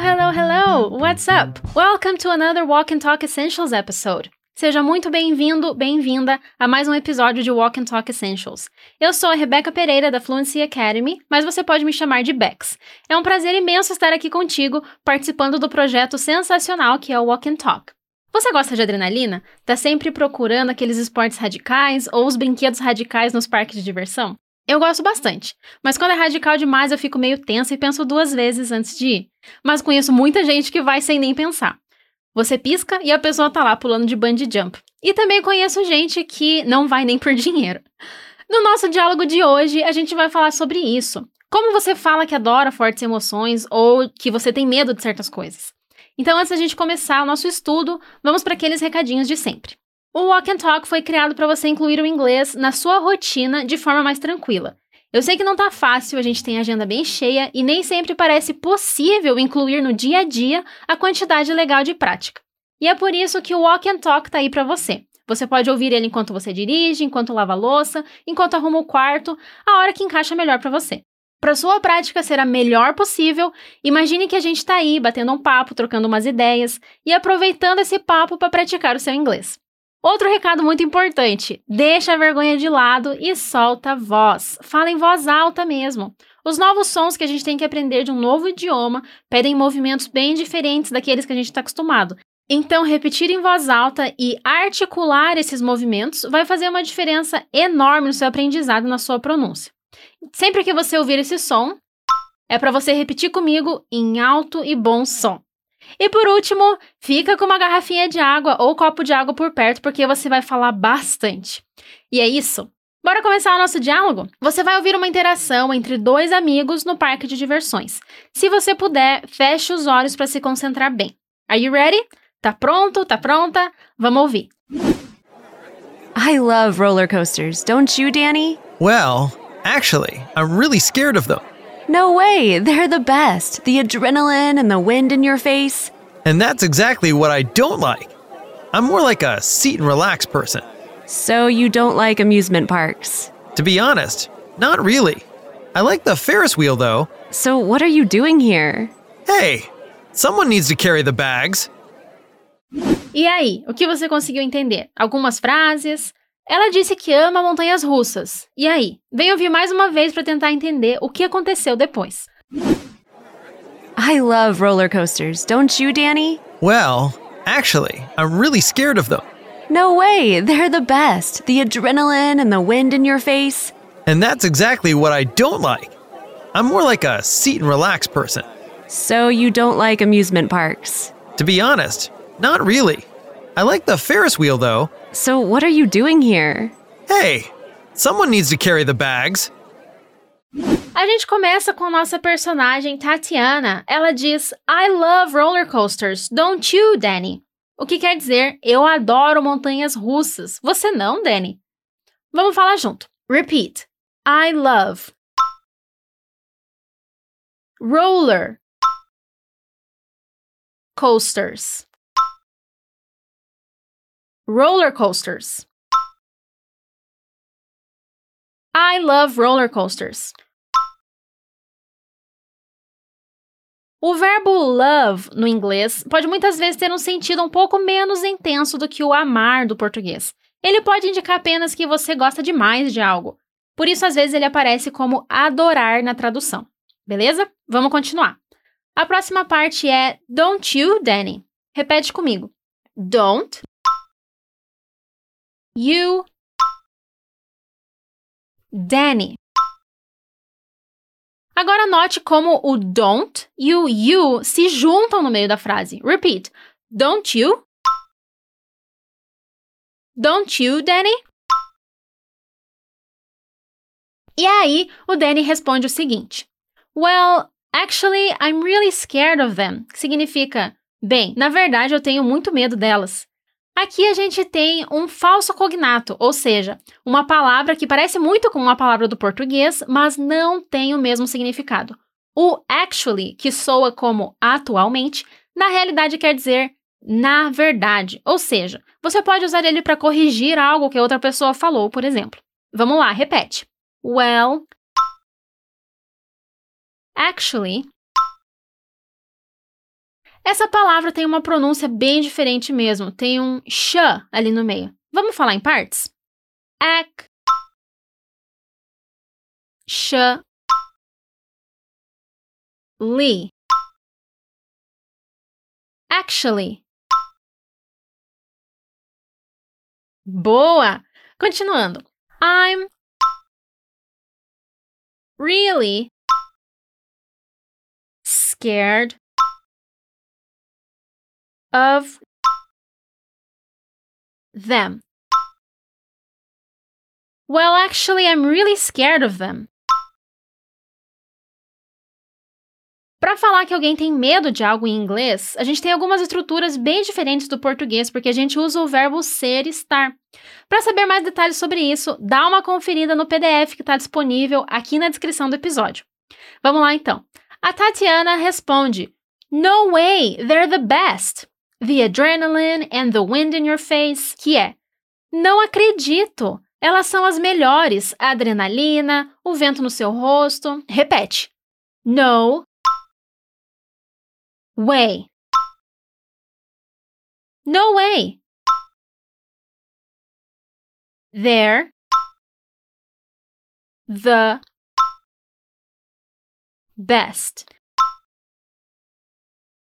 Hello, hello! What's up? Welcome to another Walk and Talk Essentials episode. Seja muito bem-vindo, bem-vinda a mais um episódio de Walk and Talk Essentials. Eu sou a Rebeca Pereira da Fluency Academy, mas você pode me chamar de Bex. É um prazer imenso estar aqui contigo, participando do projeto sensacional que é o Walk and Talk. Você gosta de adrenalina? Tá sempre procurando aqueles esportes radicais ou os brinquedos radicais nos parques de diversão? Eu gosto bastante, mas quando é radical demais eu fico meio tensa e penso duas vezes antes de ir. Mas conheço muita gente que vai sem nem pensar. Você pisca e a pessoa tá lá pulando de bungee jump. E também conheço gente que não vai nem por dinheiro. No nosso diálogo de hoje, a gente vai falar sobre isso. Como você fala que adora fortes emoções ou que você tem medo de certas coisas. Então, antes da gente começar o nosso estudo, vamos para aqueles recadinhos de sempre. O Walk and Talk foi criado para você incluir o inglês na sua rotina de forma mais tranquila. Eu sei que não tá fácil, a gente tem agenda bem cheia e nem sempre parece possível incluir no dia a dia a quantidade legal de prática. E é por isso que o Walk and Talk tá aí para você. Você pode ouvir ele enquanto você dirige, enquanto lava a louça, enquanto arruma o quarto, a hora que encaixa melhor para você. Para sua prática ser a melhor possível, imagine que a gente está aí batendo um papo, trocando umas ideias e aproveitando esse papo para praticar o seu inglês. Outro recado muito importante: deixa a vergonha de lado e solta a voz. Fala em voz alta mesmo. Os novos sons que a gente tem que aprender de um novo idioma pedem movimentos bem diferentes daqueles que a gente está acostumado. Então, repetir em voz alta e articular esses movimentos vai fazer uma diferença enorme no seu aprendizado e na sua pronúncia. Sempre que você ouvir esse som, é para você repetir comigo em alto e bom som. E por último, fica com uma garrafinha de água ou copo de água por perto, porque você vai falar bastante. E é isso. Bora começar o nosso diálogo? Você vai ouvir uma interação entre dois amigos no parque de diversões. Se você puder, feche os olhos para se concentrar bem. Are you ready? Tá pronto? Tá pronta? Vamos ouvir. I love roller coasters, don't you, Danny? Well, actually, I'm really scared of them. No way, they're the best. The adrenaline and the wind in your face. And that's exactly what I don't like. I'm more like a seat and relax person. So you don't like amusement parks? To be honest, not really. I like the Ferris wheel though. So what are you doing here? Hey, someone needs to carry the bags. E aí, o que você conseguiu entender? Algumas frases? Ela disse que ama montanhas russas. E aí? Vem ouvir mais uma vez para tentar entender o que aconteceu depois. I love roller coasters, don't you, Danny? Well, actually, I'm really scared of them. No way, they're the best. The adrenaline and the wind in your face. And that's exactly what I don't like. I'm more like a seat and relax person. So you don't like amusement parks? To be honest, not really. I like the Ferris wheel though. So what are you doing here? Hey, someone needs to carry the bags. A gente começa com a nossa personagem Tatiana. Ela diz: I love roller coasters, don't you, Danny? O que quer dizer eu adoro montanhas russas. Você não, Danny? Vamos falar junto. Repeat. I love roller coasters. Roller coasters. I love roller coasters. O verbo love no inglês pode muitas vezes ter um sentido um pouco menos intenso do que o amar do português. Ele pode indicar apenas que você gosta demais de algo. Por isso, às vezes, ele aparece como adorar na tradução. Beleza? Vamos continuar. A próxima parte é Don't you, Danny? Repete comigo. Don't you, Danny. Agora note como o don't e o you se juntam no meio da frase. Repeat. Don't you? Don't you, Danny? E aí, o Danny responde o seguinte: Well, actually, I'm really scared of them. Que significa, bem, na verdade eu tenho muito medo delas. Aqui a gente tem um falso cognato, ou seja, uma palavra que parece muito com uma palavra do português, mas não tem o mesmo significado. O actually, que soa como atualmente, na realidade quer dizer na verdade, ou seja, você pode usar ele para corrigir algo que outra pessoa falou, por exemplo. Vamos lá, repete. Well, actually, Essa palavra tem uma pronúncia bem diferente mesmo, tem um sh ali no meio. Vamos falar em partes? Ac, sh, li, actually. Boa! Continuando. I'm really scared of them. Well, actually, I'm really scared of them. Para falar que alguém tem medo de algo em inglês, a gente tem algumas estruturas bem diferentes do português, porque a gente usa o verbo ser e estar. Para saber mais detalhes sobre isso, dá uma conferida no PDF que está disponível aqui na descrição do episódio. Vamos lá então. A Tatiana responde: No way, they're the best. The adrenaline and the wind in your face, que é: Não acredito. Elas são as melhores. A adrenalina, o vento no seu rosto. Repete. No way. No way. They're the best.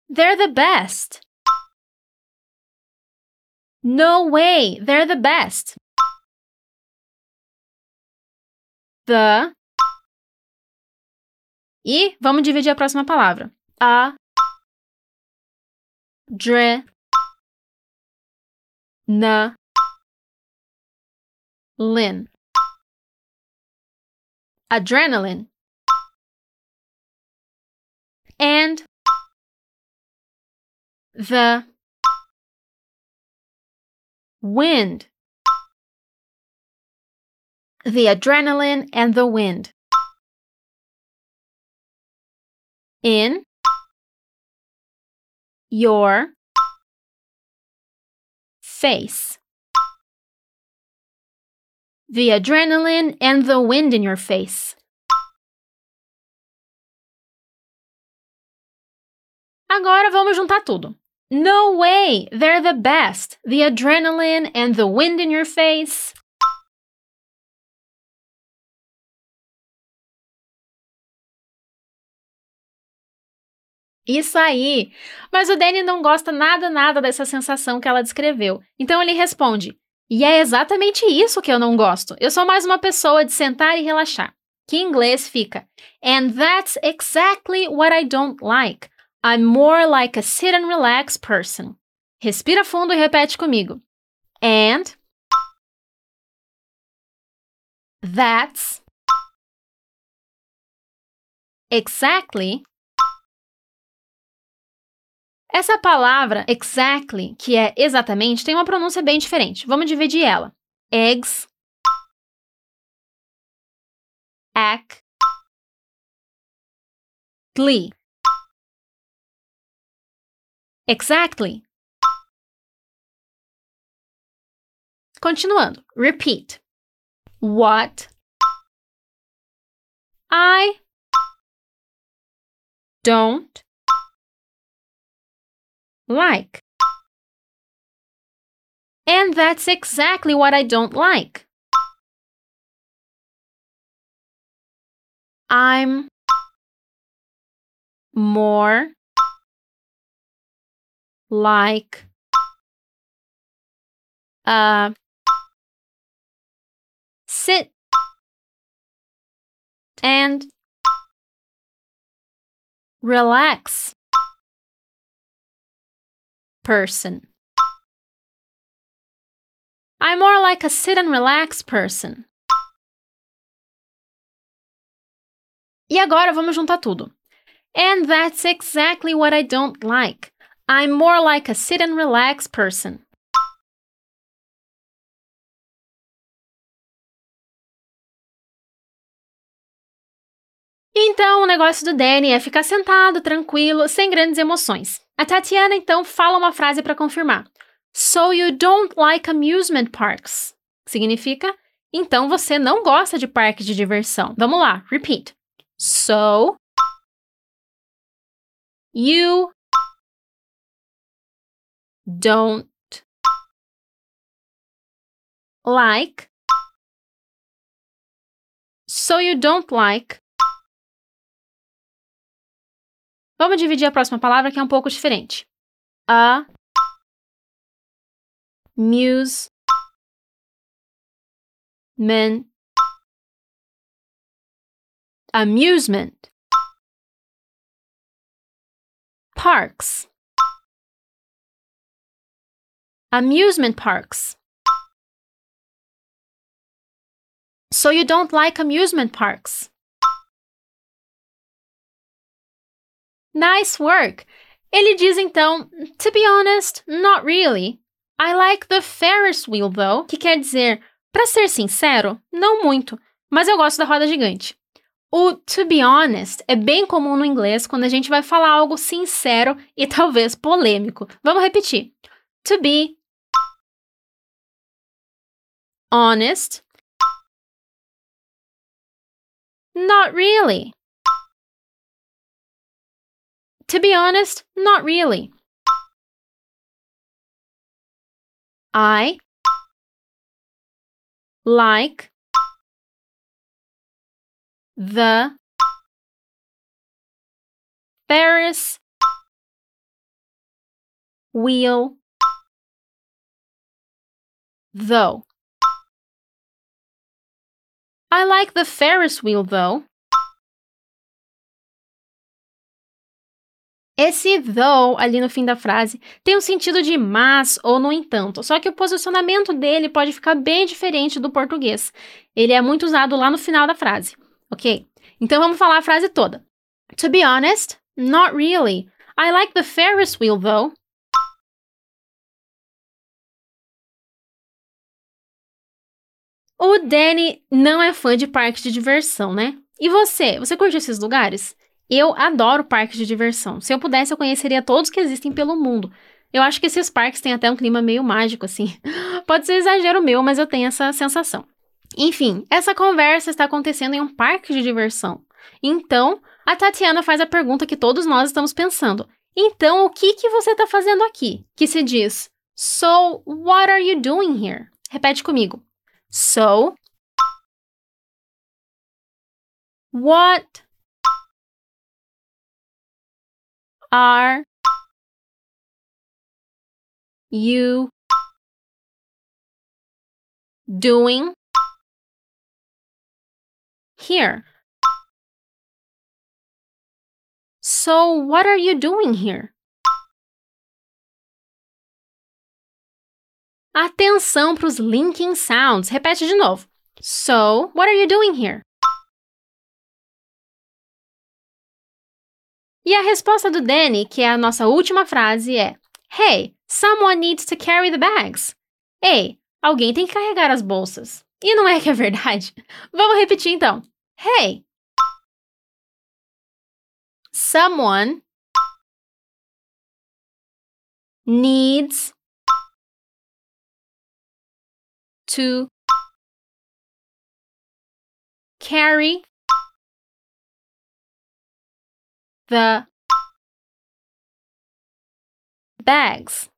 They're the best. No way, they're the best. The. E vamos dividir a próxima palavra. A. Dre. Na. Lin. Adrenaline. And the wind. The adrenaline and the wind. In your face. The adrenaline and the wind in your face. Agora vamos juntar tudo. No way! They're the best. The adrenaline and the wind in your face. Isso aí! Mas o Danny não gosta nada, nada dessa sensação que ela descreveu. Então ele responde: E é exatamente isso que eu não gosto. Eu sou mais uma pessoa de sentar e relaxar. Que em inglês fica: And that's exactly what I don't like. I'm more like a sit and relax person. Respira fundo e repete comigo. And that's exactly essa palavra exactly, que é exatamente, tem uma pronúncia bem diferente. Vamos dividir ela. Eggs, ac, glee. Exactly. Continuando. Repeat. What I don't like. And that's exactly what I don't like. I'm more like uh sit and relax person. I'm more like a sit and relax person. E agora vamos juntar tudo. And that's exactly what I don't like. I'm more like a sit and relax person. Então, o negócio do Danny é ficar sentado, tranquilo, sem grandes emoções. A Tatiana então fala uma frase para confirmar. So you don't like amusement parks. Significa, então você não gosta de parques de diversão. Vamos lá, repeat. So you don't like. So you don't like. Vamos dividir a próxima palavra que é um pouco diferente. A muse men amusement parks amusement parks. So you don't like amusement parks. Nice work. Ele diz então to be honest not really. I like the Ferris wheel though. Que quer dizer para ser sincero não muito mas eu gosto da roda gigante. O to be honest é bem comum no inglês quando a gente vai falar algo sincero e talvez polêmico. Vamos repetir. To be honest. Not really. To be honest, not really. I like the Ferris wheel though. I like the Ferris wheel though. Esse though ali no fim da frase tem um sentido de mas ou no entanto, só que o posicionamento dele pode ficar bem diferente do português. Ele é muito usado lá no final da frase ok? Então vamos falar a frase toda. To be honest, not really. I like the Ferris wheel though. O Danny não é fã de parques de diversão, né? E você? Você curte esses lugares? Eu adoro parques de diversão. Se eu pudesse, eu conheceria todos que existem pelo mundo. Eu acho que esses parques têm até um clima meio mágico, assim. Pode ser exagero meu, mas eu tenho essa sensação. Enfim, essa conversa está acontecendo em um parque de diversão. Então, a Tatiana faz a pergunta que todos nós estamos pensando. Então, o que, que você está fazendo aqui? Que se diz, So, what are you doing here? Repete comigo. So, what are you doing here. So, what are you doing here? Atenção para os linking sounds. Repete de novo. So, what are you doing here? E a resposta do Danny, que é a nossa última frase, é: Hey, someone needs to carry the bags. Ei, alguém tem que carregar as bolsas. E não é que é verdade? Vamos repetir então. Hey, someone needs to carry the bags.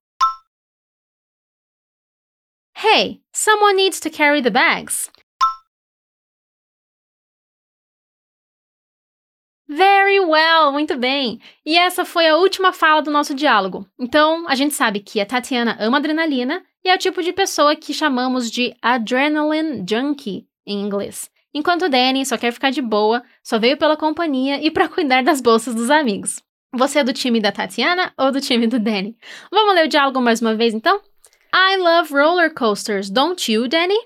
Hey, someone needs to carry the bags. Very well, muito bem. E essa foi a última fala do nosso diálogo. Então, a gente sabe que a Tatiana ama adrenalina e é o tipo de pessoa que chamamos de adrenaline junkie em inglês. Enquanto Danny só quer ficar de boa, só veio pela companhia e para cuidar das bolsas dos amigos. Você é do time da Tatiana ou do time do Danny? Vamos ler o diálogo mais uma vez então? I love roller coasters, don't you, Danny?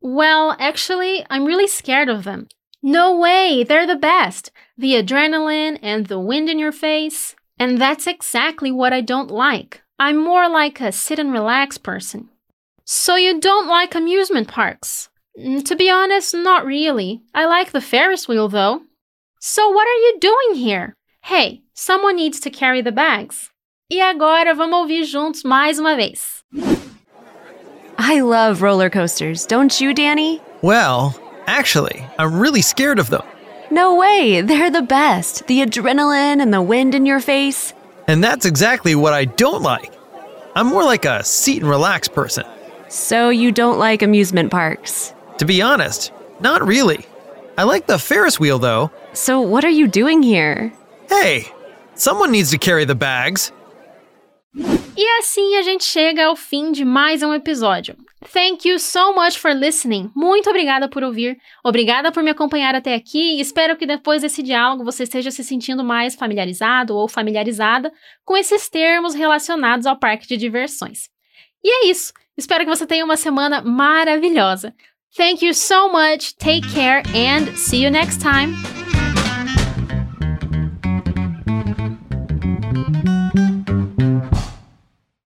Well, actually, I'm really scared of them. No way, they're the best. The adrenaline and the wind in your face. And that's exactly what I don't like. I'm more like a sit and relax person. So you don't like amusement parks? Mm, to be honest, not really. I like the Ferris wheel though. So what are you doing here? Hey, someone needs to carry the bags. E agora vamos ouvir juntos mais uma vez. I love roller coasters, don't you, Danny? Well, Actually, I'm really scared of them. No way, they're the best. The adrenaline and the wind in your face. And that's exactly what I don't like. I'm more like a seat and relax person. So you don't like amusement parks? To be honest, not really. I like the Ferris wheel though. So what are you doing here? Hey, someone needs to carry the bags. E assim a gente chega ao fim de mais um episódio. Thank you so much for listening. Muito obrigada por ouvir. Obrigada por me acompanhar até aqui espero que depois desse diálogo você esteja se sentindo mais familiarizado ou familiarizada com esses termos relacionados ao parque de diversões. E é isso. Espero que você tenha uma semana maravilhosa. Thank you so much. Take care and see you next time.